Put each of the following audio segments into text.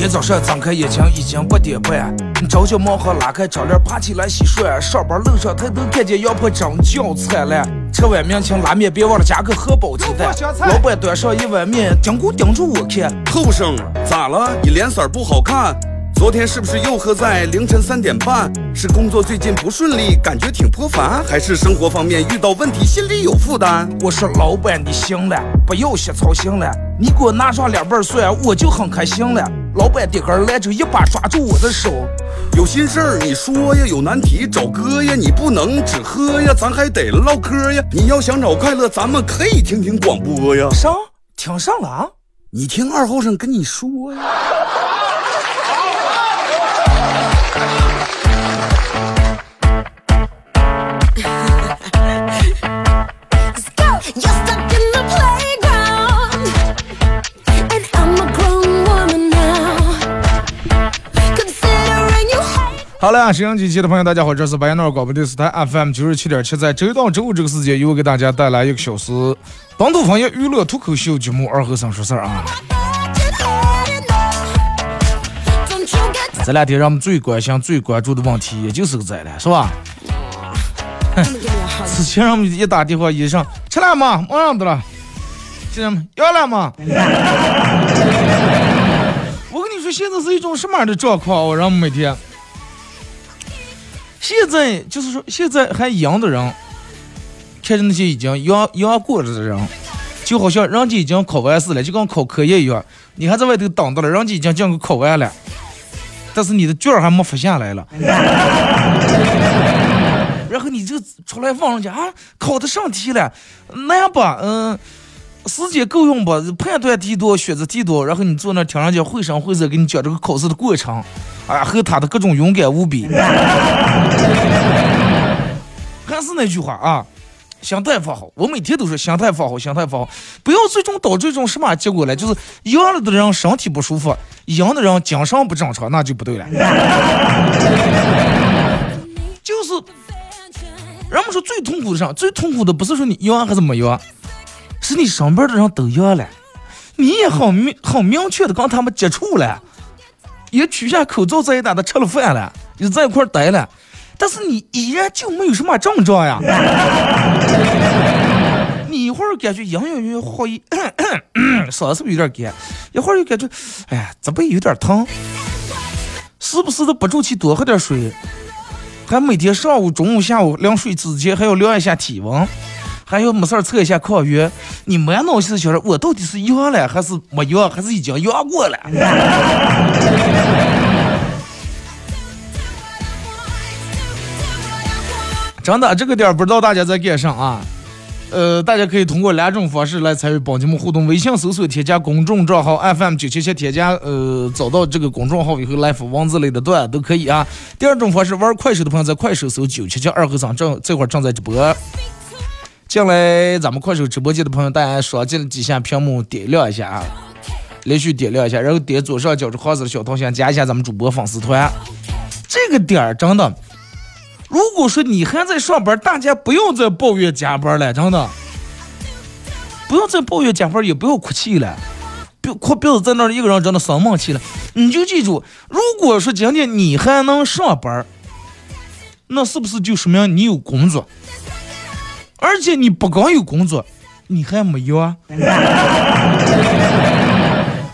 天早上睁开眼睛已经八点半，朝九晚五拉开窗帘爬起来洗涮，上班路上抬头看见羊婆真叫灿烂。吃碗面请拉面别忘了加个荷包鸡蛋。老板端上一碗面，盯咕盯住我看。后生咋了？你脸色不好看。昨天是不是又喝在凌晨三点半？是工作最近不顺利，感觉挺颇烦，还是生活方面遇到问题，心里有负担？我说老板你行了，不要瞎操心了，你给我拿上两瓣蒜，我就很开心了。老板的根来就，一把抓住我的手，有心事儿你说呀，有难题找哥呀，你不能只喝呀，咱还得唠嗑呀。你要想找快乐，咱们可以听听广播呀。上听上了啊？你听二后生跟你说呀。好了，沈阳机器的朋友，大家好，这是白鸟广播电视台 FM 九十七点七，在周一到周五这个时间，由我给大家带来一个小时本土方言娱乐脱口秀节目《二和尚说事儿》啊。这两天人们最关心、最关注的问题，也就是个这了，是吧？之前人们一打电话，医生吃了吗？马上的了。现在要了吗？我跟你说，现在是一种什么样的状况？我让每天。现在就是说，现在还阳的人，看着那些已经阳阳过了的人，就好像人家已经考完试了，就跟考科研一样，你还在外头等着了，人家已经将考完了，但是你的卷还没发下来了，然后你就出来问人家啊，考的上题了，难不？嗯，时间够用不？判断题多，选择题多，然后你坐那听人家绘声绘色给你讲这个考试的过程。啊，和他的各种勇敢无比，还是那句话啊，心态放好。我每天都说心态放好，心态放好，不要最终导致一种什么结果呢？就是赢了的人身体不舒服，赢的人精神不正常，那就不对了。就是，人们说最痛苦的上，最痛苦的不是说你赢还是没赢，是你身边的人都阳了，你也很明很明确的跟他们接触了。也取下口罩在一打的吃了饭了，也在一块待了，但是你依然就没有什么症状呀。你一会儿感觉隐隐约约好一，嗓子是不是有点干？一会儿又感觉，哎呀，这背有点疼。时不时的不住气多喝点水，还每天上午、中午、下午量水之前还要量一下体温。还要没事儿测一下抗原，你满脑子想着我到底是阳了还是没阳，还是已经阳过了？真的，这个点儿不知道大家在干啥啊？呃，大家可以通过两种方式来参与帮节目互动：微信搜索添加公众账号 FM 九七七，添加呃找到这个公众号以后来发文字类的段都可以啊。第二种方式，玩快手的朋友在快手搜九七七二和尚，正这会儿正在直播。进来，咱们快手直播间的朋友，大家双击几下屏幕，点亮一下啊，连续点亮一下，然后点左上角这黄色的小头像，加一下咱们主播粉丝团。这个点儿真的，如果说你还在上班，大家不要再抱怨加班了，真的，不要再抱怨加班，也不要哭泣了，别哭，别在那儿一个人真的生闷气了。你就记住，如果说今天你还能上班，那是不是就说明你有工作？而且你不光有工作，你还没有啊！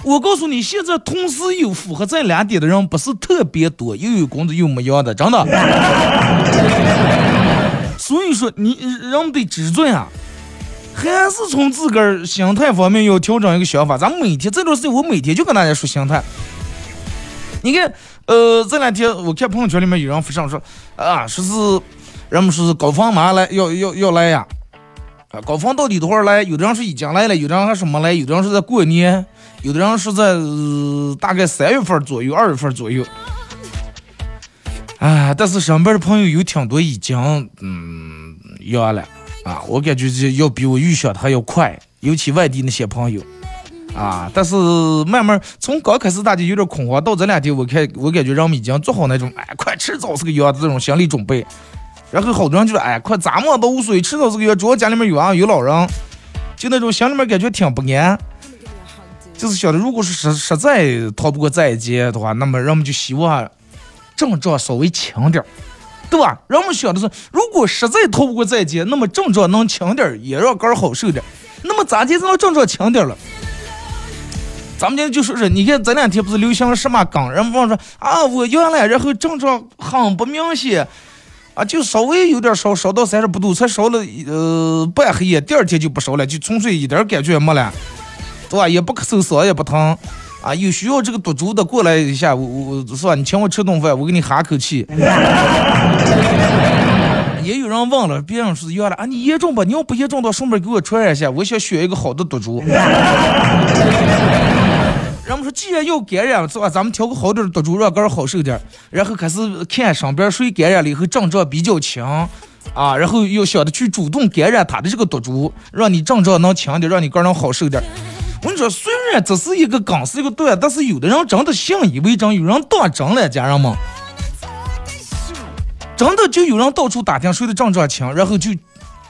我告诉你，现在同时有符合这两点的人不是特别多，又有工作又没有的，真的。所以说，你人得知足啊，还是从自个儿心态方面要调整一个想法。咱每天这段时间，我每天就跟大家说心态。你看，呃，这两天我看朋友圈里面有人发上说，啊，说是。人们说是高峰马来要要要来呀，啊，高峰到底多少来？有的人是已经来了，有的人还是没来，有的人是在过年，有的人是在大概三月份左右、二月份左右。啊，但是身边的朋友有挺多已经嗯阳了啊，我感觉这要比我预想的还要快，尤其外地那些朋友啊。但是慢慢从刚开始大家有点恐慌，到这两天我看我感觉人们已经做好那种哎，快迟早是个阳的这种心理准备。然后好多人就说：“哎，快咱们都无所谓，迟早这个月。主要家里面有啊有老人，就那种心里面感觉挺不安。就是晓得，如果是实实在逃不过这一劫的话，那么人们就希望症状稍微轻点，对吧？人们想的是，如果实在逃不过这一劫，那么症状能轻点，也让肝好受点。那么咋地才能症状轻点了？咱们今天就说是，你看这两天不是流行什么梗？人们说啊，我原来然后症状很不明显。啊，就稍微有点烧，烧到三十不度，才烧了呃半黑夜，第二天就不烧了，就纯粹一点感觉也没了，对吧？也不咳嗽，嗓也不疼，啊，有需要这个毒株的过来一下，我我是吧？你请我吃顿饭，我给你哈口气。也有人问了，别人是原来啊，你严重不？你要不严重，到顺便给我传染一下，我想选一个好的毒株。人们说，既然要感染，是吧？咱们挑个好点的毒株，让肝好受点。然后开始看身边谁感染了以后症状比较轻，啊，然后又想着去主动感染他的这个毒株，让你症状能轻点，让你肝能好受点。我跟你说，虽然这是一个梗，是一个段，但是有的人真的信以为真，有人当真了，家人们，真的就有人到处打听谁的症状轻，然后就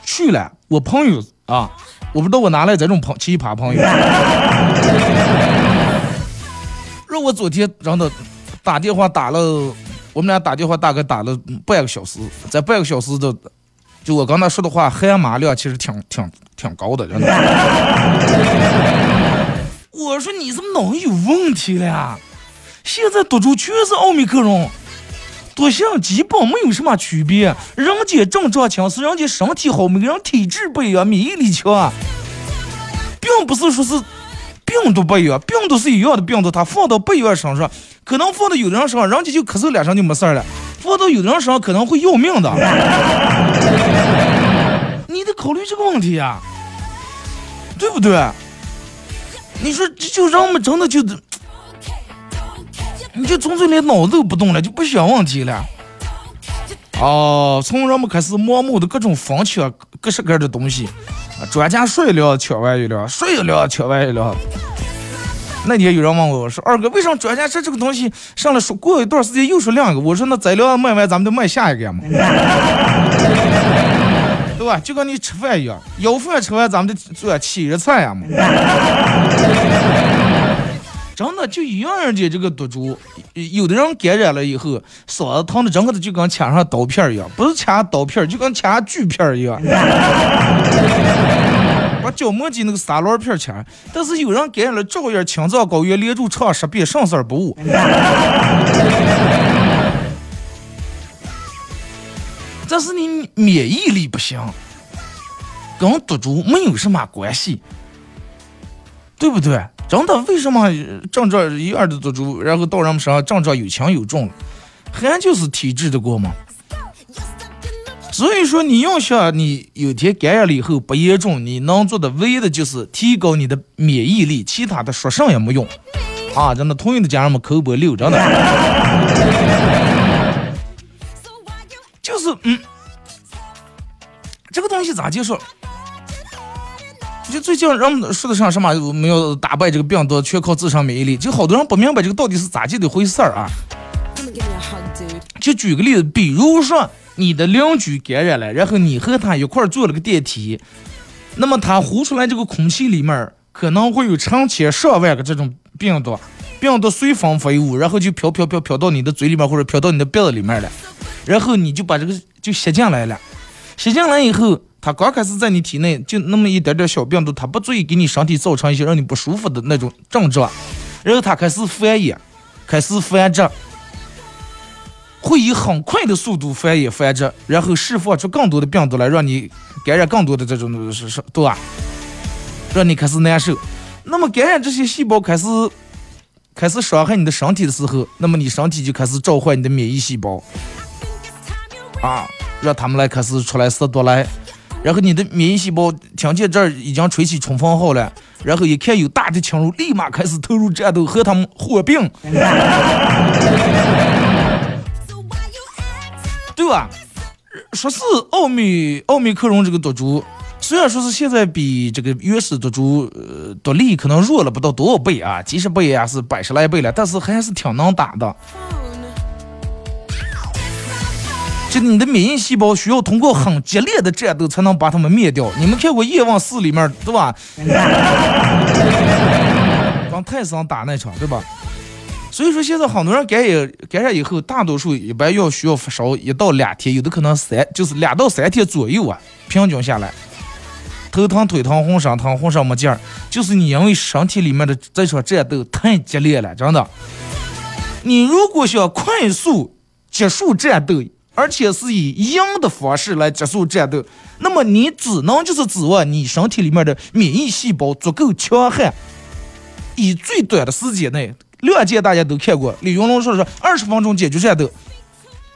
去了。我朋友啊，我不知道我哪来这种朋奇葩朋友。让我昨天让他打电话打了，我们俩打电话大概打了半个小时，在半个小时的，就我刚才说的话，含码量其实挺挺挺高的，真的。我说你怎么脑有问题了呀？现在毒株全是奥密克戎，毒性基本没有什么区别，人家症状轻是人家身体好，每个人体质不一样，免疫力强，并不是说是。病毒不一样，病毒是一样的病毒，它放到不一样身上，可能放到有的人身上，人家就咳嗽两声就没事了；放到有的人身上，可能会要命的。你得考虑这个问题呀，对不对？你说这就人们真的就，你就纯粹连脑子都不动了，就不想问题了。哦，从人们开始盲目的各种疯抢各式各样的东西。专家说一聊抢完一聊，说一聊抢完一聊。那天有人问我，我说二哥，为什么专家说这个东西上来说过一段时间又说两个？我说那再聊卖完，咱们就卖下一个嘛，对吧？就跟你吃饭一样，有饭吃完，咱们就做起日菜呀嘛。真的就一样，人家这个毒株，有的人感染了以后，嗓子疼的，整个的就跟掐上刀片一样，不是掐刀片，就跟掐锯片一样。把角膜机那个三轮片掐，但是有人感染了，照样青藏高原连住唱十遍，生死不误。这是你免疫力不行，跟毒株没有什么关系，对不对？真的，为什么症状一样的毒株，然后到人们身上症状有轻有重了，还就是体质的过吗？所以说，你要想你有天感染了以后不严重，你能做的唯一的就是提高你的免疫力，其他的说啥也没用啊！真的，同意的家人们口播六，真的，就是嗯，这个东西咋接受？就最近人们说的上什么没有打败这个病毒，全靠自身免疫力。就好多人不明白这个到底是咋几的回事儿啊？就举个例子，比如说你的邻居感染了，然后你和他一块儿坐了个电梯，那么他呼出来这个空气里面可能会有成千上万个这种病毒，病毒随风飞舞，然后就飘飘飘飘到你的嘴里面或者飘到你的鼻子里面了，然后你就把这个就吸进来了，吸进来以后。它刚开始在你体内就那么一点点小病毒，它不足以给你身体造成一些让你不舒服的那种症状，然后它开始繁衍，开始繁殖，会以很快的速度繁衍繁殖，然后释放出更多的病毒来，让你感染更多的这种是是对吧？让你开始难受。那么感染这些细胞开始开始伤害你的身体的时候，那么你身体就开始召唤你的免疫细胞，啊，让他们来开始出来杀毒来。然后你的免疫细胞听见这儿已经吹起冲锋号了，然后一看有大的侵入，立马开始投入战斗和他们火并，对吧？说是奥密奥密克戎这个毒株，虽然说是现在比这个原始毒株呃毒力可能弱了不到多少倍啊，几十倍啊是百十来倍了，但是还是挺能打的。你的免疫细胞需要通过很激烈的战斗才能把它们灭掉。你们看过《叶问四》里面对吧？跟泰森打那场，对吧？所以说现在很多人感染感染以后，大多数一般要需要发烧一到两天，有的可能三就是两到三天左右啊，平均下来，头疼、腿疼、浑身疼、浑身没劲儿，就是你因为身体里面的这场战斗太激烈了，真的。你如果想快速结束战斗，而且是以阴的方式来结束战斗，那么你只能就是指望你身体里面的免疫细胞足够强悍，以最短的时间内。亮剑大家都看过，李云龙说是二十分钟解决战斗，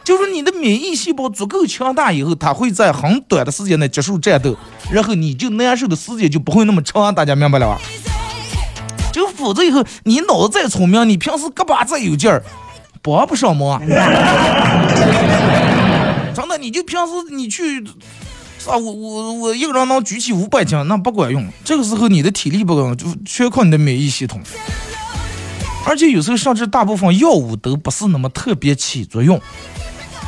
就是你的免疫细胞足够强大以后，它会在很短的时间内结束战斗，然后你就难受的时间就不会那么长，大家明白了吧？就否则以后你脑子再聪明，你平时胳膊再有劲儿，帮不上忙。真的，你就平时你去，啊，我我我一个人能举起五百斤，那不管用。这个时候你的体力不够，就全靠你的免疫系统。而且有时候甚至大部分药物都不是那么特别起作用。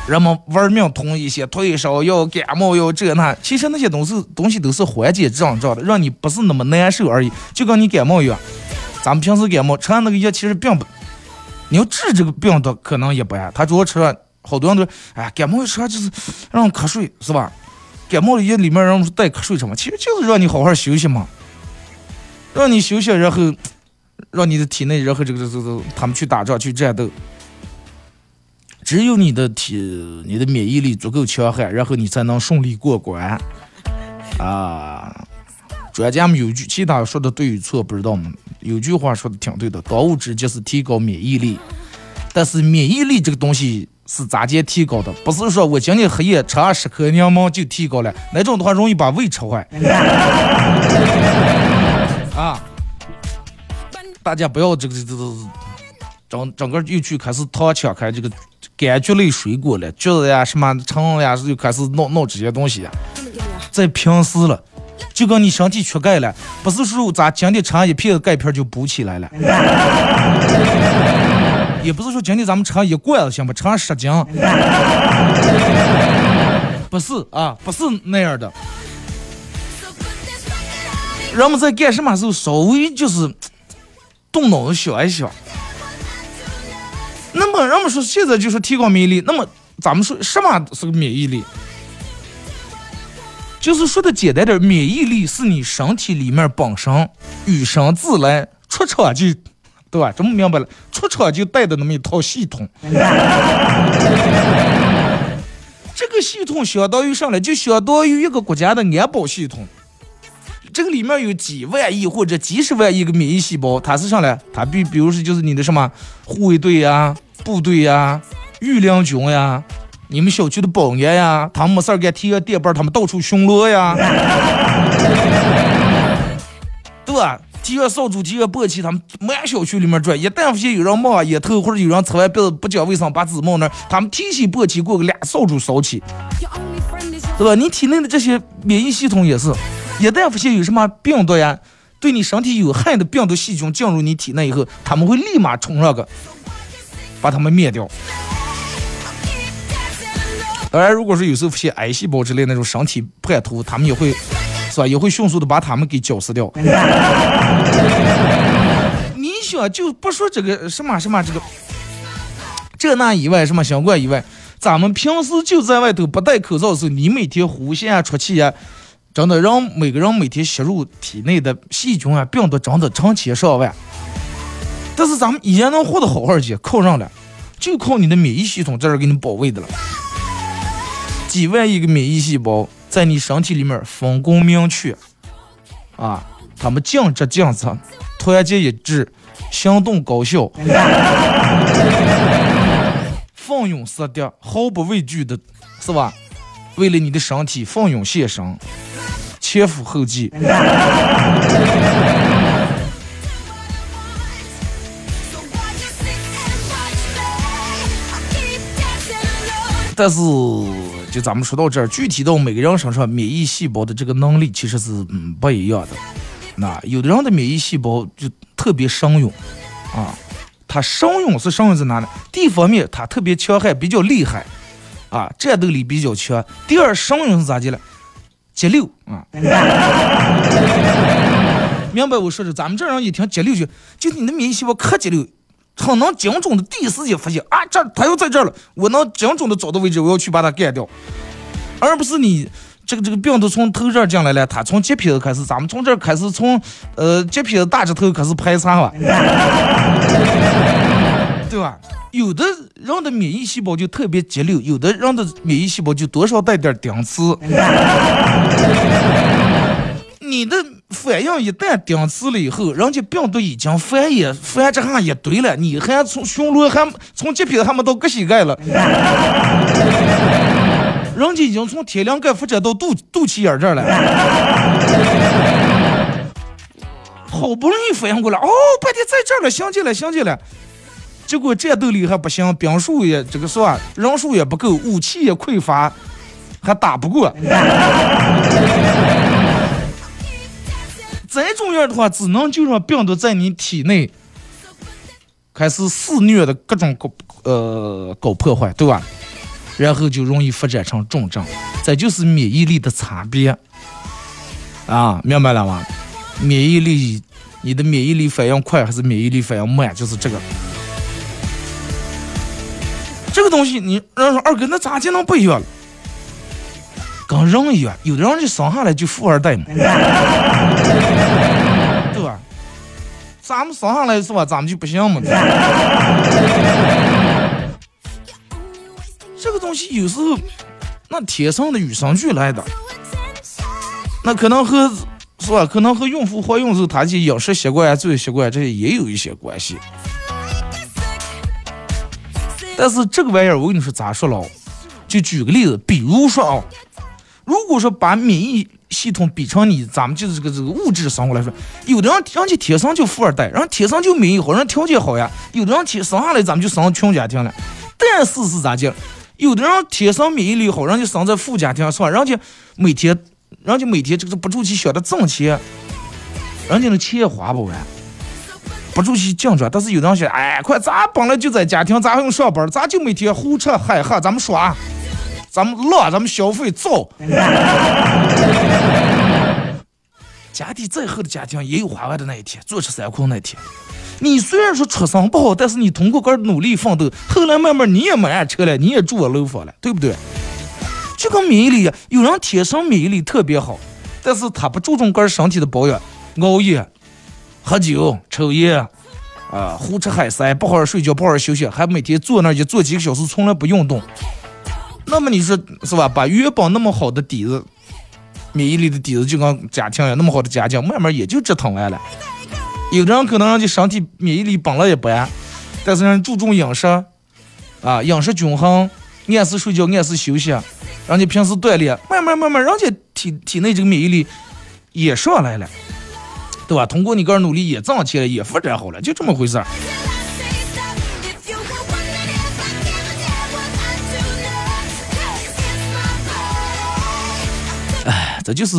人们玩命囤一些退烧药、感冒药这那，其实那些东西东西都是缓解症状的，让你不是那么难受而已。就跟你感冒一样，咱们平时感冒吃那个药，其实并不，你要治这个病的可能也不爱。他主要吃了，好多人都哎，感冒药吃就是让瞌睡，是吧？感冒的药里面让带瞌睡什么，其实就是让你好好休息嘛，让你休息，然后。让你的体内，然后这个这个这个，他们去打仗去战斗，只有你的体，你的免疫力足够强悍，然后你才能顺利过关。啊，专家们有句，其他说的对与错不知道吗？有句话说的挺对的，当务之急是提高免疫力。但是免疫力这个东西是咋接提高的？不是说我今天黑夜吃二十颗柠檬就提高了，那种的话容易把胃吃坏。啊。大家不要这个这个整整个又去开始躺抢开这个柑橘类水果了，橘子呀什么橙呀又开始弄弄这些东西，在平时了，就跟你身体缺钙了，不是说咱今天吃一片钙片就补起来了，也不是说今天咱们吃一罐子行不？吃十斤，不是啊，不是那样的。人们在干什么时候稍微就是。动脑子想一想，那么人们说现在就是提高免疫力，那么咱们说什么是个免疫力？就是说的简单点，免疫力是你身体里面本身与生俱来出厂就，对吧？这么明白了？出厂就带的那么一套系统，这个系统相当于上来？就相当于一个国家的安保系统。这个里面有几万亿或者几十万亿个免疫细胞，它是上来？它比比如说就是你的什么护卫队呀、部队呀、御林军呀、你们小区的保安呀，他们没事儿给贴个电棒，他们到处巡逻呀，对吧？提个扫帚，提个簸箕，他们满小区里面转。一旦发现有人冒烟头，或者有人吃完鼻子不讲卫生，把纸冒那，他们提起簸箕过个俩扫帚扫起，对吧？你体内的这些免疫系统也是。一旦发现有什么病毒呀，对你身体有害的病毒细菌进入你体内以后，他们会立马冲上个，把他们灭掉。当然，如果是有时候发现癌细胞之类那种身体叛徒，他们也会，是吧？也会迅速的把他们给绞死掉。你想，就不说这个什么什么这个这那以外，什么相关以外，咱们平时就在外头不戴口罩的时候，你每天呼吸啊、出气啊。真的，让每个人每天吸入体内的细菌啊、病毒，真的成千上万。但是咱们依然能活得好好的，靠上了，就靠你的免疫系统在这给你保卫的了。几万亿个免疫细胞在你身体里面分工明确，啊，他们尽职尽责，团结一致，行动高效，奋勇杀敌，毫不畏惧的，是吧？为了你的身体奋勇献身。前赴后继，但是就咱们说到这儿，具体到每个人身上，免疫细胞的这个能力其实是嗯不一样的。那有的人的免疫细胞就特别生勇啊，他生勇是生勇在哪呢？第一方面，他特别强悍，比较厉害啊，战斗力比较强。第二，生勇是咋的了？激流啊，明白我说的？咱们这人一听激流就，就你的免疫细胞可激流，很能精准的第一时间发现啊，这他又在这儿了，我能精准的找到位置，我要去把它干掉，而不是你这个这个病毒从头这进来了，他从结皮子开始，咱们从这儿开始从呃结皮子大指头开始排查吧，对吧？有的人的免疫细胞就特别节流，有的人的免疫细胞就多少带点顶刺。你的反应一旦顶刺了以后，人家病毒已经繁衍繁殖上一堆了，你还从巡逻还从这边还没到个膝盖了，人家已经从天灵盖发展到肚肚脐眼这儿了，好不容易反应过来，哦，半天在这儿了，想起来想起来，结果战斗力还不行，兵数也这个是吧，人数也不够，武器也匮乏，还打不过。再重要的话，只能就让病毒在你体内开始肆虐的各种搞呃搞破坏，对吧？然后就容易发展成重症。这就是免疫力的差别啊，明白了吗？免疫力，你的免疫力反应快还是免疫力反应慢，就是这个。这个东西，你人说二哥，那咋就能不一样了？跟人一样，有的人就生下来就富二代嘛，咱们生下来是吧？咱们就不行嘛。这个东西有时候那天生的与生俱来的，那可能和是吧？可能和孕妇怀孕时候她的饮食习惯、作息习惯这些也有一些关系。但是这个玩意儿，我跟你说咋说了？就举个例子，比如说啊。如果说把免疫系统比成你咱们就是这个这个物质生活来说，有的人人家天生就富二代，人天生就免疫好，人条件好呀；有的人天生下来咱们就生穷家庭了。但是是咋讲？有的人天生免疫力好，人家生在富家庭是吧？人家每天，人家每天这个不住去想着挣钱，人家的钱也花不完，不住去紧张。但是有的人想，哎，快咱本来就在家庭，咱还用上班，咱就每天胡吃海喝，咱们耍。咱们乐，咱们消费造。家底再厚的家庭也有花完的那一天，坐吃山空那一天。你虽然说出身不好，但是你通过个努力奋斗，后来慢慢你也买车了，你也住我楼房了，对不对？就跟免疫力一样，有人天生免疫力特别好，但是他不注重个人身体的保养，熬夜、喝酒、抽烟，啊，胡吃海塞，不好好睡觉，不好好休息，还每天坐那就坐几个小时，从来不运动。那么你说是吧？把原本那么好的底子，免疫力的底子，就跟家庭呀那么好的家庭，慢慢也就折腾完了。有的人可能人家身体免疫力本来也不安，但是人注重饮食，啊，饮食均衡，按时睡觉，按时休息，人家平时锻炼，慢慢慢慢，人家体体内这个免疫力也上来了，对吧？通过你个人努力也涨起来，也发展好了，就这么回事儿。这就是，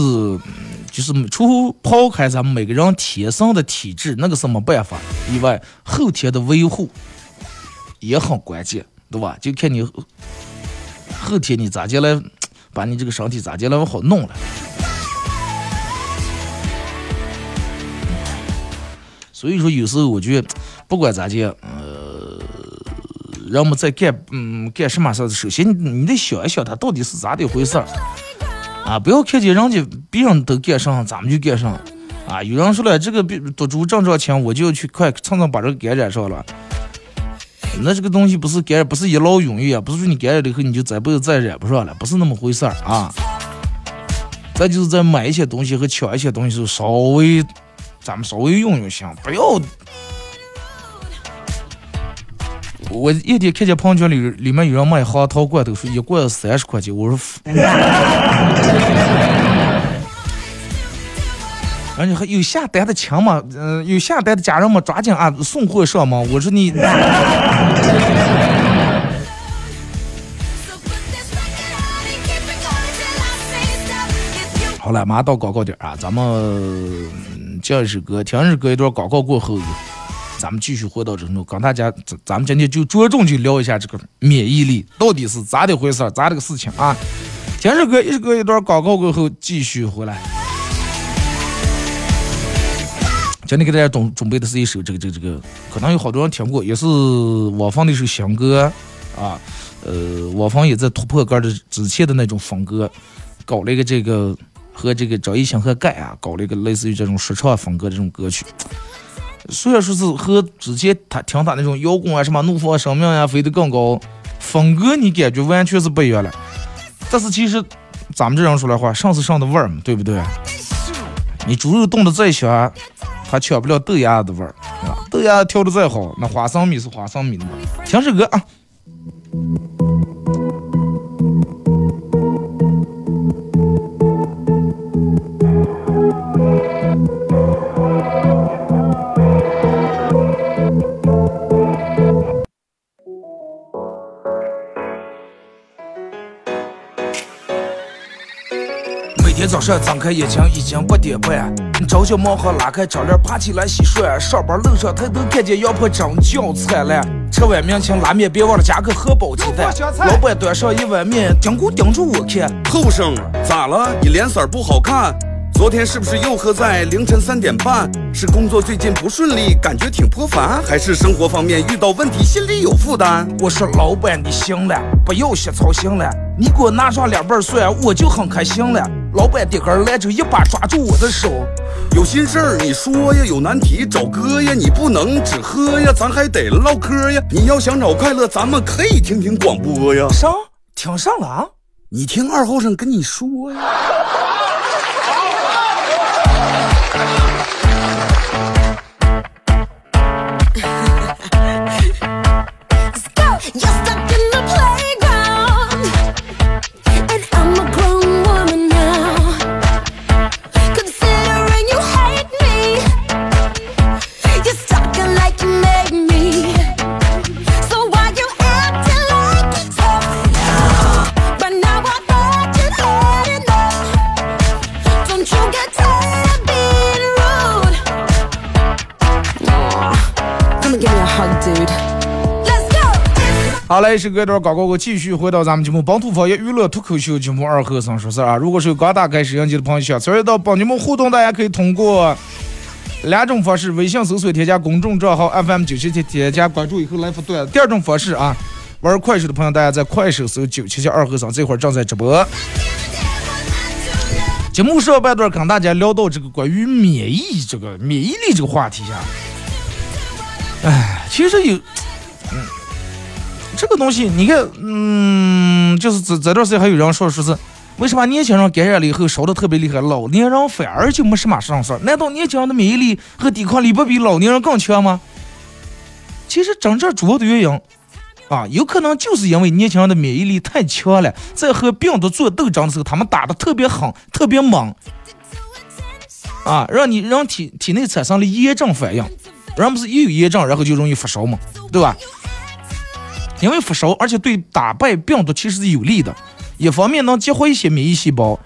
就是除抛开咱们每个人天生的体质那个什么办法以外，后天的维护也很关键，对吧？就看你后天你咋进来，把你这个身体咋进来好弄了。所以说，有时候我觉得，不管咋讲，呃，人们在干嗯干什么事，首先你得想一想，他到底是咋的一回事儿。啊！不要看见人家别人都干上，咱们就干上。啊！有人说了，这个毒株正常轻，我就要去快蹭蹭把这个感染上了。那这个东西不是感染，不是一劳永逸啊！不是说你感染了以后你就再不再染不上了，不是那么回事儿啊！再就是在买一些东西和抢一些东西时候，稍微咱们稍微用用心，不要。我一天看见朋友圈里里面有人卖黄桃罐头，说一罐三十块钱，我说，人家还有下单的抢吗？嗯，有下单的家人们抓紧啊，送货上门？我说你，好了，马上到广告点啊，咱们叫一首歌，听一首歌，一段广告过后。咱们继续回到这头，跟大家，咱咱们今天就着重去聊一下这个免疫力到底是咋的回事儿，咋的个事情啊？听首歌，一首歌一段广告过后继续回来。今天给大家准准备的是一首这个这个这个，可能有好多人听过，也是我放的一首新歌啊。呃，我方也在突破歌的之前的那种风格，搞了一个这个和这个张艺兴和盖啊，搞了一个类似于这种说唱风格这种歌曲。虽然说是和之前他听他那种摇滚啊，什么怒放生命呀，飞得更高，风格你感觉完全是不一样了。但是其实咱们这样说来话，上是上的味儿嘛，对不对？你猪肉炖的再香，它抢不了豆芽的味儿啊。豆芽调的再好，那花生米是花生米的嘛。听首歌啊。早上睁开眼睛已经八点半，着急忙慌拉开窗帘爬起来洗涮。上班路上抬头看见羊婆真叫灿烂，吃碗面请拉面别忘了加个荷包鸡蛋。老板端上一碗面，盯咕盯住我看。后生咋了？你脸色不好看。昨天是不是又喝在凌晨三点半？是工作最近不顺利，感觉挺颇烦，还是生活方面遇到问题，心里有负担？我说老板你行了，不要瞎操心了，你给我拿上两瓣蒜，我就很开心了。老板点根来，就一把抓住我的手，有心事儿你说呀，有难题找哥呀，你不能只喝呀，咱还得唠嗑呀。你要想找快乐，咱们可以听听广播呀。上听上了啊？你听二后生跟你说呀。好嘞，是隔段广告，我继续回到咱们节目《本土方言娱乐脱口秀》节目二和尚说事儿啊。如果是刚打开摄像机的朋友，想参与到帮你们互动，大家可以通过两种方式：微信搜索添加公众账号 FM 九七七，添加关注以后来发段；第二种方式啊，玩快手的朋友，大家在快手搜九七七二和尚，这会儿正在直播。节目上半段跟大家聊到这个关于免疫这个免疫力这个话题下，哎，其实有，嗯。这个东西，你看，嗯，就是这这段时间还有人说说是，为什么年轻人感染了以后烧的特别厉害，老年人反而就没什么上事？难道年轻人的免疫力和抵抗力不比老年人更强吗？其实真正主要的原因，啊，有可能就是因为年轻人的免疫力太强了，在和病毒做斗争的时候，他们打的特别狠，特别猛，啊，让你让体体内产生了炎症反应，人不是一有炎症，然后就容易发烧嘛，对吧？因为发烧，而且对打败病毒其实是有利的。一方面能激活一些免疫细胞，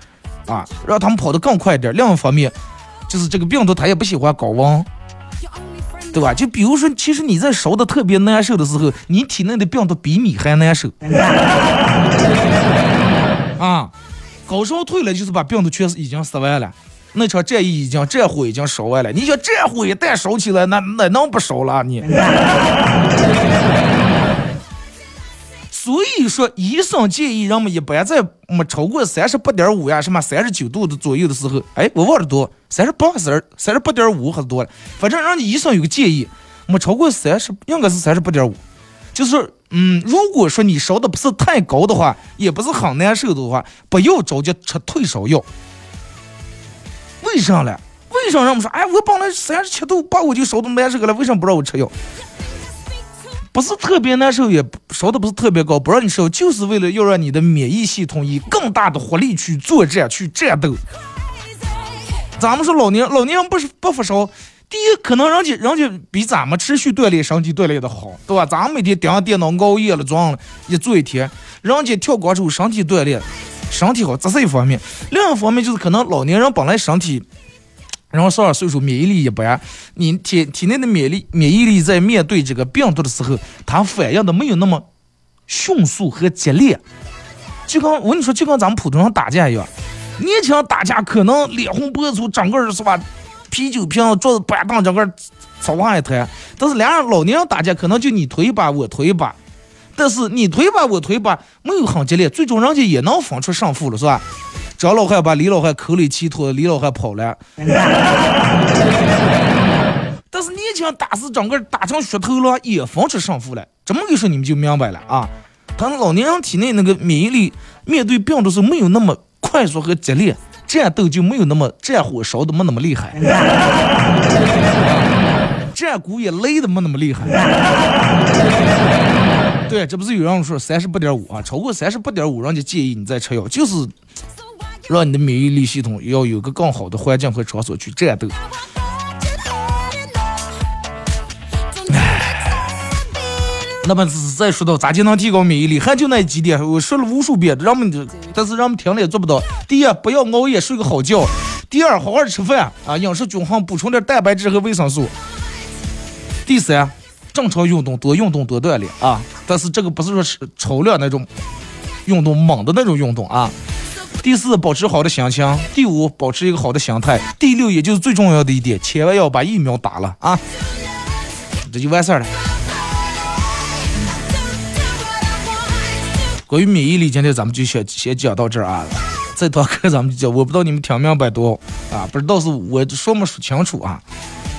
啊，让他们跑得更快点；另一方面，就是这个病毒它也不喜欢高温，对吧？就比如说，其实你在烧的特别难受的时候，你体内的病毒比你还难受。啊，高烧退了，就是把病毒全已经死完了，那场战役已经战火已经烧完了。你想战火一旦烧起来，那那能不烧了你？所以说，医生建议人们一般在没超过三十八点五呀，什么三十九度的左右的时候，哎，我忘了多，三十八、三三十八点五还是多了，反正人家医生有个建议，没超过三十，应该是三十八点五，就是嗯，如果说你烧的不是太高的话，也不是很难受的话，不要着急吃退烧药。为啥嘞？为啥人们说，哎，我本来三十七度八我就烧的难受了，为什么不让我吃药？不是特别难受，也烧的不是特别高，不让你烧，就是为了要让你的免疫系统以更大的活力去作战、去战斗。咱们说老年老年人不是不发烧，第一可能人家人家比咱们持续锻炼身体锻炼的好，对吧？咱们每天盯着电脑熬夜了，装了一坐一天，人家跳广场舞身体锻炼，身体好，这是一方面。另一方面就是可能老年人本来身体。然后上了岁数，免疫力一般，你体体内的免疫力免疫力在面对这个病毒的时候，它反应的没有那么迅速和激烈。就跟我跟你说，就跟咱们普通人打架一样，年轻人打架可能脸红脖子粗，整个是吧，啤酒瓶、桌子、板凳，整个草花一摊。但是俩人老年人打架，可能就你推一把，我推一把。但是你推一把我推一把，没有很激烈，最终人家也能分出胜负了，是吧？张老汉把李老汉口里气吐，李老汉跑了。但是年轻打死整个打成血头了，也分出胜负了。这么一说，你们就明白了啊！他老年人体内那个免疫力面对病毒是没有那么快速和激烈，战斗就没有那么战火烧的没那么厉害，战鼓也擂的没那么厉害。对，这不是有人说三十八点五啊，超过三十八点五，人家建议你再吃药，就是让你的免疫力系统要有个更好的环境和场所去战斗。那么再说到咋就能提高免疫力，还就那几点，我说了无数遍，人们但是人们听了也做不到。第一，不要熬夜，睡个好觉；第二，好好吃饭啊，饮食均衡，补充点蛋白质和维生素；第三，正常运动，多运动，多锻炼啊。但是这个不是说是超量那种运动，猛的那种运动啊。第四，保持好的心情；第五，保持一个好的心态；第六，也就是最重要的一点，千万要把疫苗打了啊，这就完事儿了。关于免疫力，今天咱们就先先讲到这儿啊。这堂课咱们就讲，我不知道你们听明白多啊，不知道是我说没说清楚啊。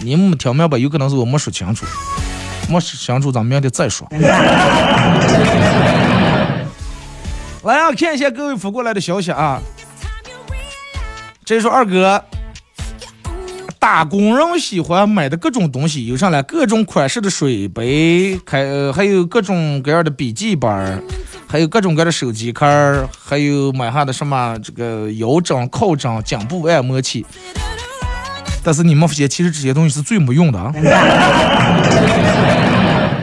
你们没听明白，有可能是我没说清楚，没说清楚，咱们明天再说。来啊，看一下各位发过来的消息啊。这是二哥，打工人喜欢买的各种东西有啥嘞？各种款式的水杯，开还有各种各样的笔记本。还有各种各样的手机壳儿，还有买下的什么这个腰枕、靠枕、颈部按摩器。但是你们发现，其实这些东西是最没用的啊，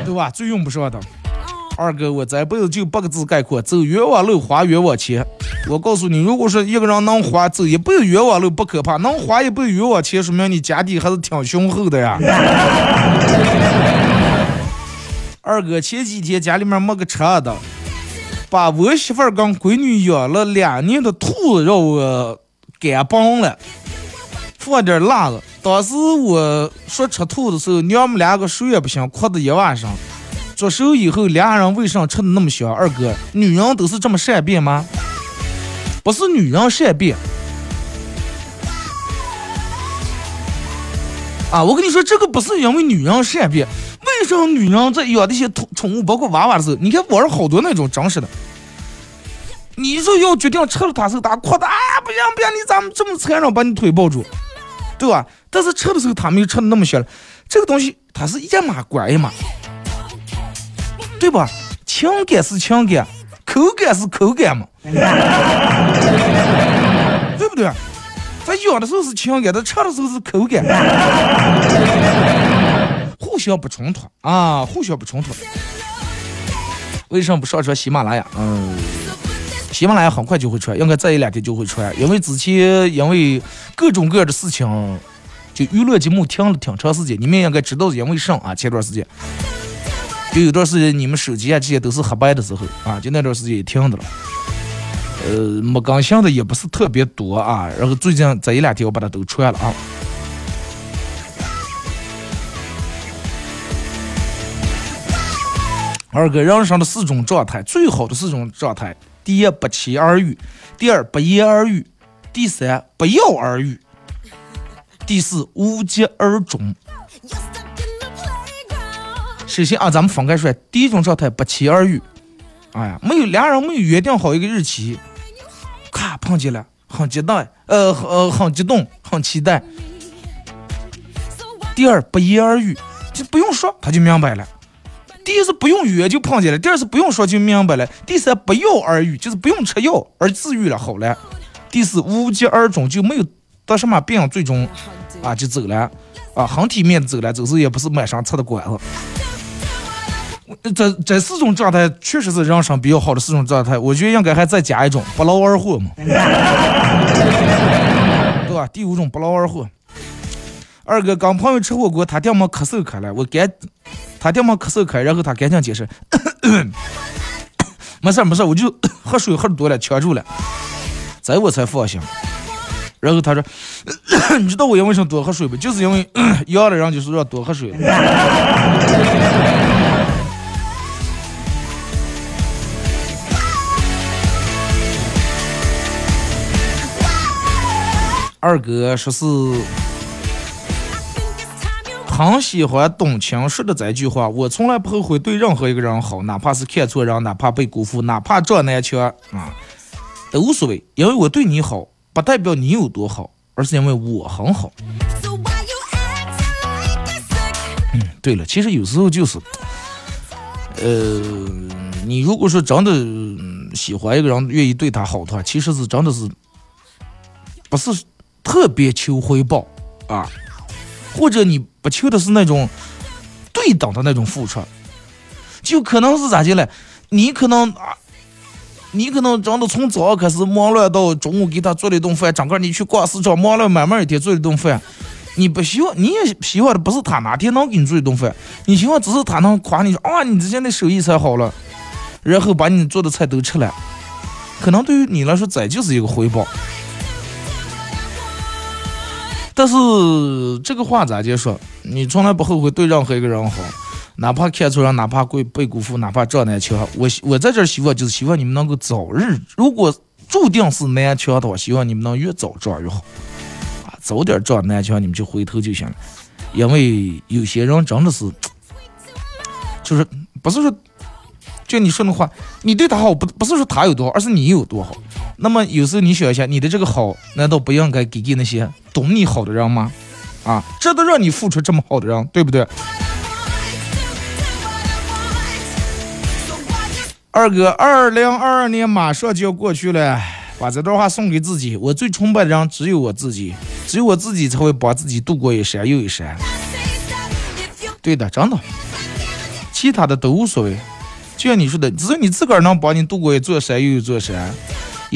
对吧？最用不上的。二哥，我这辈子就八个字概括：走冤枉路，花冤枉钱。我告诉你，如果说一个人能花走一辈子冤枉路不可怕，能花一辈子冤枉钱，说明你家底还是挺雄厚的呀。二哥，前几天家里面没个车的。把我媳妇儿跟闺女养了两年的兔子让我干崩了，放点辣子。当时我说吃兔子时候，娘们两个谁也不行，哭的一晚上。做手以后，俩人为啥吃的那么香？二哥，女人都是这么善变吗？不是女人善变啊！我跟你说，这个不是因为女人善变。为什么女人在养这些宠宠物，包括娃娃的时候，你看网上好多那种真实的。你说要决定吃了它时候，他哭的啊，不行不行，你咋么这么残忍，把你腿抱住，对吧？但是吃的时候，他没有吃的那么香了。这个东西它是一码关一码，对吧？情感是情感，口感是口感嘛，对不对？咱咬的时候是情感，他吃的时候是口感。互相不冲突啊，互相不冲突。为什么不上传喜马拉雅？嗯，喜马拉雅很快就会传，应该再一两天就会传。因为之前因为各种各样的事情，就娱乐节目停了挺长时间。你们应该知道因为啥啊？前段时间就有段时间你们手机啊这些都是黑白的时候啊，就那段时间也停的了。呃，没更新的也不是特别多啊。然后最近这一两天我把它都传了啊。二哥，人生的四种状态，最好的四种状态：第一，不期而遇；第二，不言而喻；第三，不药而愈；第四，无疾而终。首先啊，咱们分开说，第一种状态不期而遇，哎呀，没有两人没有约定好一个日期，咔碰见了，很激动，呃，呃，很激动，很期待。第二，不言而喻，就不用说，他就明白了。第一是不用约就碰见了，第二是不用说就明白了，第三不药而愈，就是不用吃药而治愈了好了，第四无疾而终就没有得什么病，最终啊就走了，啊很体面的走了，走时也不是满身插的管子。这这四种状态确实是人生比较好的四种状态，我觉得应该还再加一种不劳而获嘛，对吧？第五种不劳而获。二哥跟朋友吃火锅，他掉么咳嗽开了，我赶。他爹妈咳嗽开，然后他赶紧解释，没事没事，我就喝水喝的多了，呛住了，这我才放心。然后他说：“ 你知道我因为什么多喝水不？就是因为一样的人就是要多喝水。”二哥说是很喜欢董卿说的这句话，我从来不后悔对任何一个人好，哪怕是看错人，哪怕被辜负，哪怕撞南墙啊，都无所谓，因为我对你好，不代表你有多好，而是因为我很好。嗯，对了，其实有时候就是，呃，你如果说真的喜欢一个人，愿意对他好的话，其实是真的是不是特别求回报啊，或者你。不求的是那种对等的那种付出，就可能是咋的嘞？你可能啊，你可能真的从早上开始忙乱到中午给他做了一顿饭，整个你去逛市场忙乱满满一天做一顿饭，你不希望你也希望的不是他哪天能给你做一顿饭，你希望只是他能夸你说啊，你之前的手艺才好了，然后把你做的菜都吃了，可能对于你来说这就是一个回报。但是这个话咋接说？你从来不后悔对任何一个人好，哪怕看错人，哪怕被被辜负，哪怕撞南墙。我我在这儿希望就是希望你们能够早日，如果注定是南墙的话，希望你们能越早撞越好啊，早点撞南墙，你们就回头就行了。因为有些人真的是，就是不是说。就你说的话，你对他好不不是说他有多好，而是你有多好。那么有时候你想一下，你的这个好，难道不应该给给那些懂你好的人吗？啊，这都让你付出这么好的人，对不对？二哥，二零二二年马上就要过去了，把这段话送给自己。我最崇拜的人只有我自己，只有我自己才会把自己度过一山又一山。对的，真的，其他的都无所谓。就像你说的，只有你自个儿能帮你度过一座山又一座山，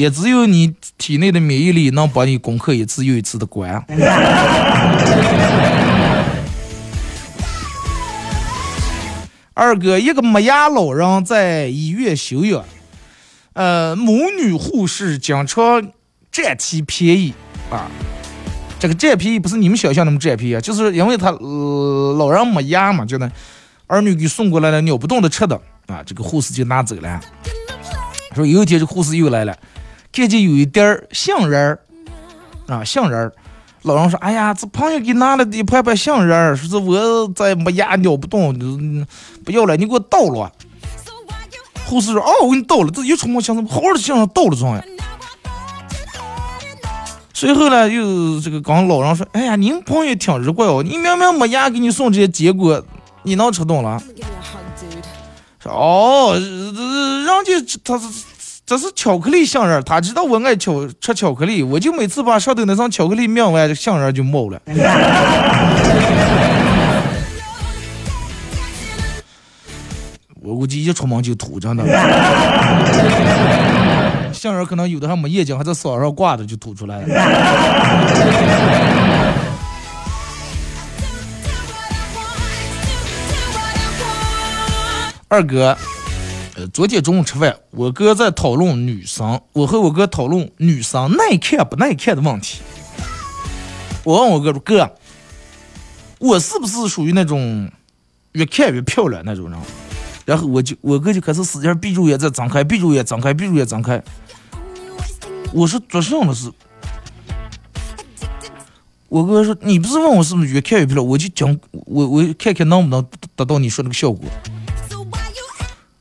也只有你体内的免疫力能帮你攻克一次又一次的关。二哥，一个没牙老人在医院休养，呃，母女护士经常占其便宜啊。这个占便宜不是你们想象那么占便宜啊，就是因为他老人没牙嘛，就那儿女给送过来了尿不动的吃的。啊，这个护士就拿走了。说有一天，这护士又来了，看见有一点儿杏仁儿啊，杏仁儿。老人说：“哎呀，这朋友给拿了一盘盘杏仁儿，说是我在没牙咬不动，不要了，你给我倒了。”护士说：“哦，我给你倒了，这一出门像什么好好的杏仁倒了装呀。”随后呢，又这个跟老人说：“哎呀，您朋友挺日怪哦，你明明没牙给你送这些结果，你能吃动了？”说哦，人家他这是巧克力杏仁，他知道我爱巧吃巧克力，我就每次把上头那层巧克力抿完，这杏仁就冒了。我估计一出门就吐，真的。杏仁可能有的还没眼睛，还在嗓上挂着就吐出来了。二哥，昨天中午吃饭，我哥在讨论女生，我和我哥讨论女生耐看不耐看的问题。我问我哥说：“哥，我是不是属于那种越看越漂亮那种人？”然后我就我哥就开始使劲闭住眼再张开，闭住眼张开，闭住眼张开。我说：“做什么事？”我哥说：“你不是问我是不是越看越漂亮？我就讲我我看看能不能达到你说那个效果。”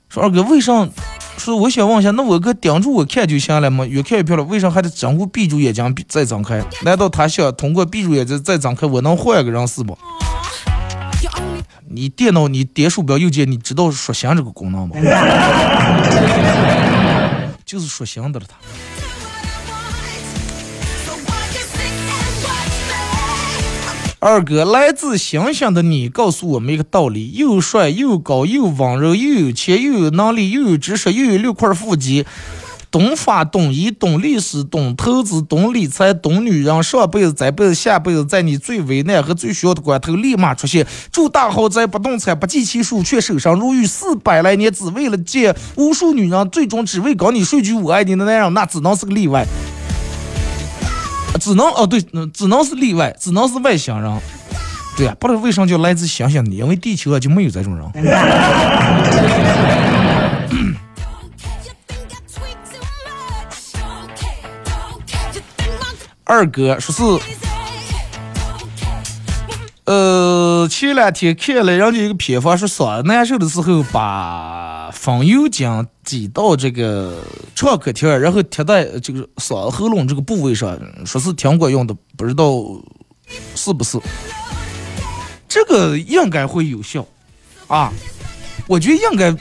说二哥，为啥？说我想问一下，那我哥盯住我看就行了吗？越看越漂亮，为啥还得整个闭住眼睛再张开？难道他想通过闭住眼睛再张开，我能换个人是不？你电脑你点鼠标右键，你知道说相这个功能吗？就是说相的了，他。二哥，来自星星的你告诉我们一个道理：又帅又高又温柔又有钱又有能力又有知识又有六块腹肌，懂法懂医懂历史懂投资懂理财懂女人，上辈子这辈子下辈子，在你最危难和最需要的关头立马出现。住大豪宅不动产不计其数却守身如玉，四百来年只为了见无数女人，最终只为搞你说句我爱你的男人，那只能是个例外。只能哦对，只能是例外，只能是外星人。对呀，不知道为啥叫来自星星的，因为地球啊就没有这种人。二哥说是，呃，前两天看了人家一个偏方，说嗓子难受的时候，把风油精挤到这个创可贴，然后贴在这个嗓子喉咙这个部位上，说是挺管用的，不知道是不是？这个应该会有效啊，我觉得应该，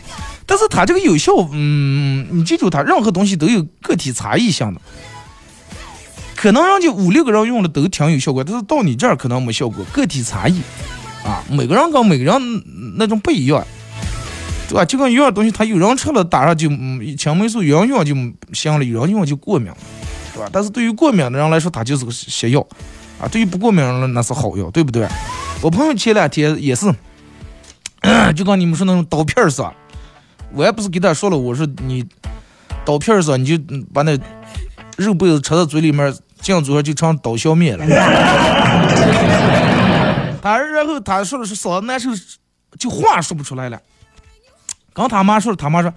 但是它这个有效，嗯，你记住，它任何东西都有个体差异性的。可能人家五六个人用的都挺有效果，但是到你这儿可能没效果，个体差异啊，每个人跟每个人那种不一样，对吧？就跟一样东西，他有人吃了打上就青霉素，有人用就行了，有人用就过敏，对吧？但是对于过敏的人来说，它就是个邪药啊；对于不过敏人那是好药，对不对？我朋友前两天也是，就跟你们说那种刀片儿吧，我也不是给他说了，我说你刀片儿你就把那肉被子插到嘴里面。进嘴上就成刀削面了。他然后他说的是嗓子难受，就话说不出来了。刚他妈说，他妈说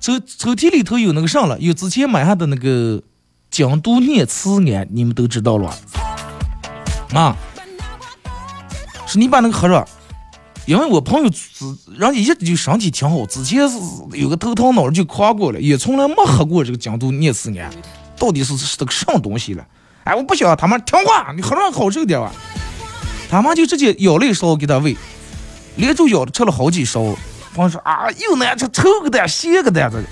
抽抽屉里头有那个啥了，有之前买下的那个精度念慈庵，你们都知道了啊？是你把那个喝着，因为我朋友之人家一直就身体挺好，之前是有个头疼脑热就夸过了，也从来没喝过这个精度念慈庵。到底是是个什么东西了？哎，我不想他妈听话，你喝上好受点吧。他妈就直接舀了一勺给他喂，连着舀吃了好几勺。朋友说啊，又难吃，臭个蛋，咸个蛋，这个。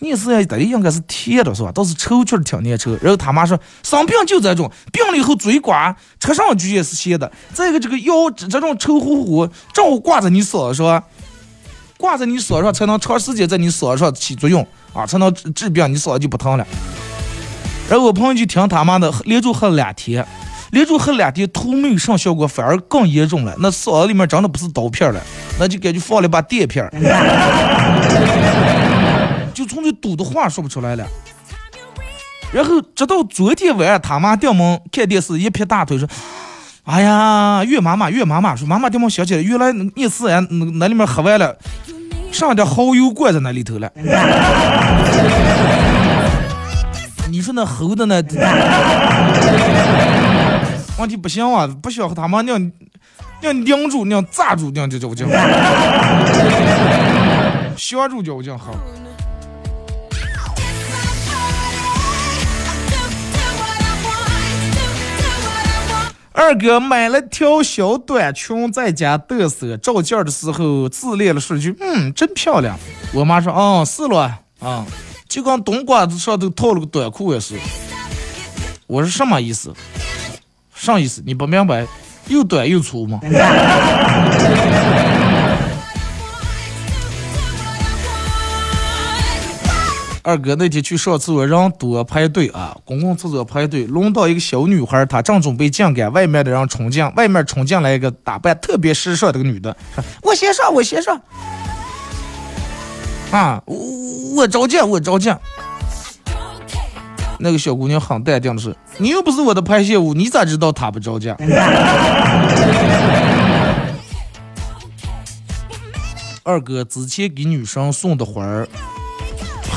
你是，得应该是甜的是吧？倒是臭确实挺难吃。然后他妈说，生病就这种，病了以后嘴刮，吃上去也是咸的。再一个这个药这种臭乎乎，正好挂在你嗓子上，挂在你嗓子上才能长时间在你嗓子上起作用。啊，才能治治病，你嗓子就不疼了。然后我朋友就听他妈的，连着喝了两天，连着喝两天，头没有啥效果，反而更严重了。那嗓子里面真的不是刀片了，那就感觉放了一把电片，就从这堵的话说不出来了。然后直到昨天晚上，他妈掉门看电视，一撇大腿说：“哎呀，岳妈妈，岳妈妈，说妈妈掉门想起来，原来那次俺那那里面喝完了。”上点蚝油灌在那里头了，你说那猴的呢，问题不行啊，不行他妈那样那样拧住那样炸住那样就叫我叫，削住叫我叫好。二哥买了条小短裙，在家嘚瑟，照镜的时候自恋了说句：“嗯，真漂亮。”我妈说：“哦，是了，啊，就跟冬瓜子上头套了个短裤也是。”我是：“什么意思？啥意思？你不明白？又短又粗吗？”二哥那天去上厕所，人多排队啊，公共厕所排队，轮到一个小女孩，她正准备进赶，外面的人冲进，外面冲进来一个打扮特别时尚的个女的，说：“我先上，我先上。”啊，我我着急，我着急。那个小姑娘很淡定的说：“你又不是我的排泄物，你咋知道她不着急？” 二哥之前给女生送的花儿。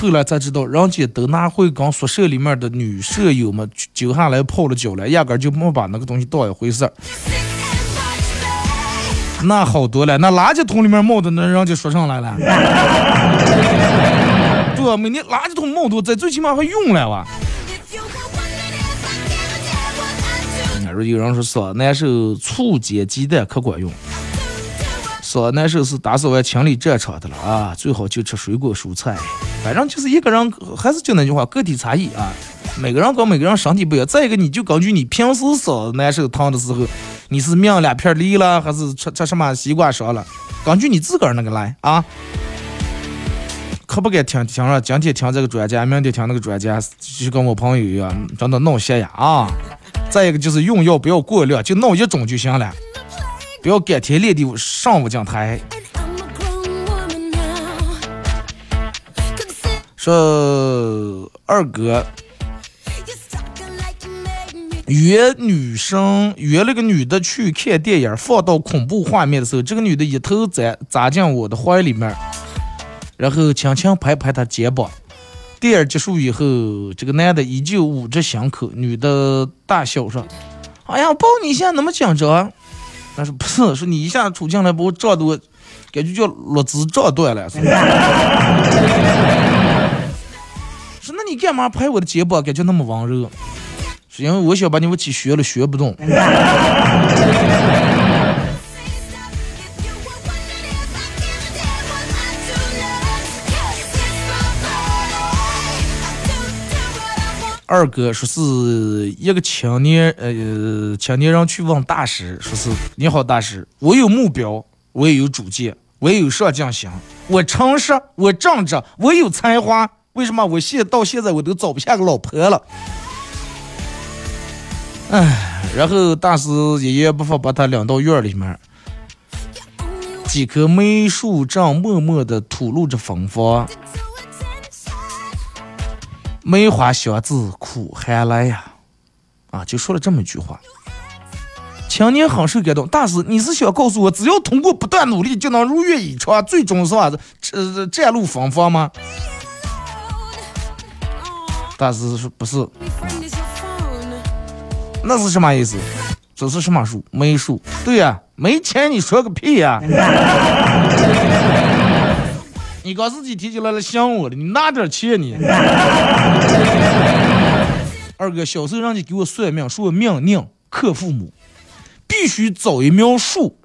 后来才知道，人家都拿回跟宿舍里面的女舍友们揪下来泡了脚了，压根就没把那个东西当一回事儿。那好多了，那垃圾桶里面冒的，那人家说上来了。对，每年垃圾桶冒多，在最起码还用了哇。那说有人说说难受，醋煎鸡蛋可管用。说难受是打扫完清理战场的了啊，最好就吃水果蔬菜。反正就是一个人，还是就那句话，个体差异啊。每个人跟每个人身体不一样。再一个，你就根据你平时嗓子难受疼的时候，你是命两片梨了，还是吃吃什么西瓜伤了？根据你自个儿那个来啊。可不该听听了，今天听这个专家，明天听那个专家，就跟我朋友一样，真的闹心呀啊！再一个就是用药不要过量，就闹一种就行了。不要感天裂地，上午讲台。说二哥，约女生约了个女的去看电影，放到恐怖画面的时候，这个女的一头栽扎进我的怀里面，然后轻轻拍拍她肩膀。电影结束以后，这个男的依旧捂着心口，女的大笑说：“哎呀，抱你一下那么紧张？”他说：“不是，说你一下杵进来把我撞的我感觉叫肋子撞断了。”：“你干嘛拍我的肩膀，感觉那么温柔？”是因为我想把你们起学了，学不动。二哥说是一个青年，呃，青年人去问大师，说是你好，大师，我有目标，我也有主见，我也有上进心，我诚实，我正直，我有才华，为什么我现到现在我都找不下个老婆了？唉，然后大师一言不发把他领到院里面，几棵梅树正默默的吐露着芬芳。梅花香自苦寒来呀，啊，就说了这么一句话。青年很受感动，大师，你是想告诉我，只要通过不断努力就能如愿以偿，最终是啥子？呃，占路芬芳吗？大师说不是，那是什么意思？这是什么树？梅树？对呀，没钱你说个屁呀！你刚自己提起来了想我了，你拿点钱你。二哥，小时候让你给我算命，说我命硬克父母，必须找一苗树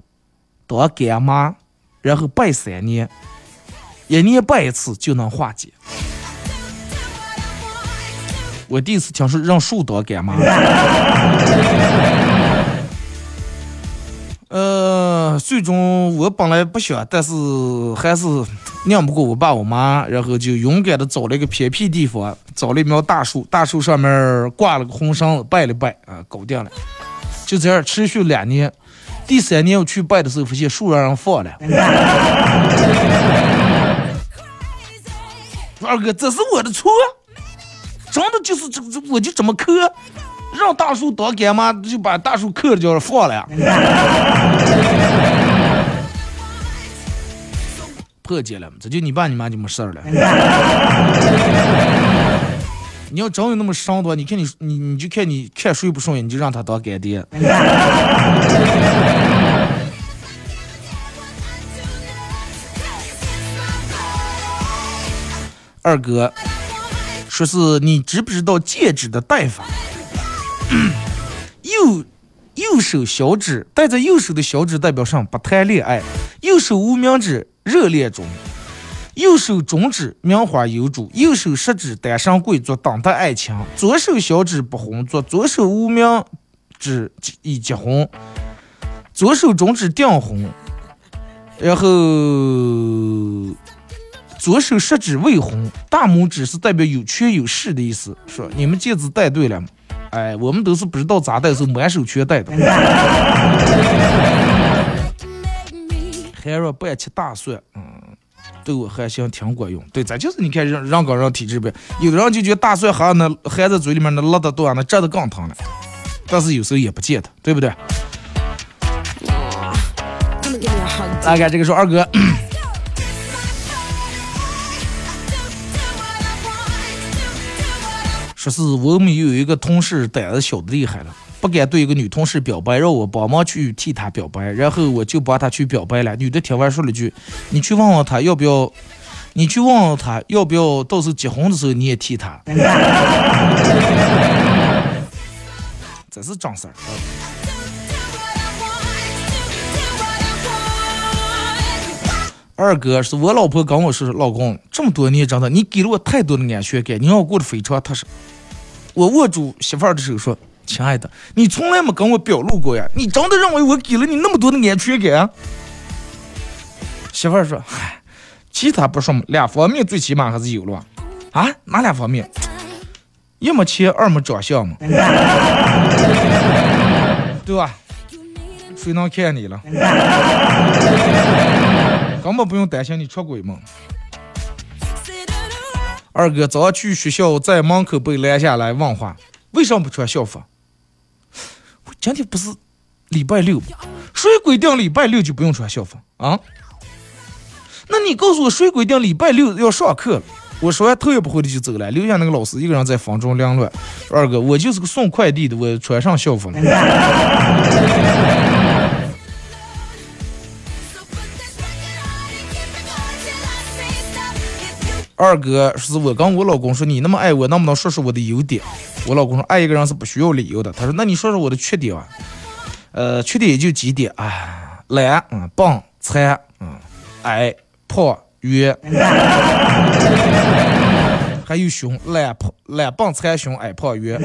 当干妈，然后拜三年，一年拜一次就能化解。我第一次听说让树当干妈。呃，最终我本来不想，但是还是拧不过我爸我妈，然后就勇敢的找了一个偏僻地方，找了一苗大树，大树上面挂了个红绳子，拜了拜啊，搞定了。就这样持续两年，第三年我去拜的时候，发现树让人放了。二哥，这是我的错，真的就是这这，我就这么磕。让大树当干妈，就把大树刻着叫放了。破解了，这就你爸你妈就没事了。你要真有那么上多，你看你你你就看你看谁不顺眼，你就让他当干爹。二哥，说是你知不知道戒指的戴法？右右手小指戴在右手的小指代表上不谈恋爱，右手无名指热恋中，右手中指名花有主，右手食指单身贵族等待爱情，左手小指不婚族，左手无名指已结婚，左手中指订婚，然后左手食指未红，大拇指是代表有权有势的意思。说你们戒指戴对了吗？哎，我们都是不知道咋戴，是满手全戴的。还说不爱吃大蒜，嗯，对我还行，挺管用。对，咱就是你看人人跟人体质不，有的人就觉得大蒜含那含在嘴里面那辣的多，那蘸的更疼了。但是有时候也不见得，对不对？大概这个说二哥。说是我们有一个同事胆子小的厉害了，不敢对一个女同事表白，让我帮忙去替她表白，然后我就帮她去表白了。女的听完说了句：“你去问问他要不要，你去问问他要不要，到时候结婚的时候你也替他。”这是正事儿。二哥是我老婆跟我说：“老公，这么多年真的，你给了我太多的安全感，你让我过得非常踏实。”我握住媳妇儿的手说：“亲爱的，你从来没跟我表露过呀，你真的认为我给了你那么多的安全感？”媳妇儿说：“嗨，其他不说嘛，两方面最起码还是有了吧。啊，哪两方面？一没钱，二没长相嘛，对吧？谁能看你了？根本不用担心你出轨嘛。”二哥早上去学校，在门口被拦下来问话：“为什么不穿校服？”我今天不是礼拜六，谁规定礼拜六就不用穿校服啊？那你告诉我，谁规定礼拜六要上课了？我说完头也不回的就走了，留下那个老师一个人在房中凌乱。二哥，我就是个送快递的，我穿上校服了。二哥是我跟我老公说，你那么爱我，能不能说说我的优点？我老公说，爱一个人是不需要理由的。他说，那你说说我的缺点啊？呃，缺点也就几点啊，懒，嗯，笨，残，嗯，矮，胖，圆，还有熊，懒，胖，懒，笨，残，熊，矮，胖，圆。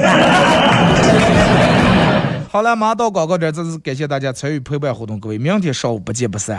好了，马上到广告点，再次感谢大家参与陪伴活动，各位，明天上午不见不散。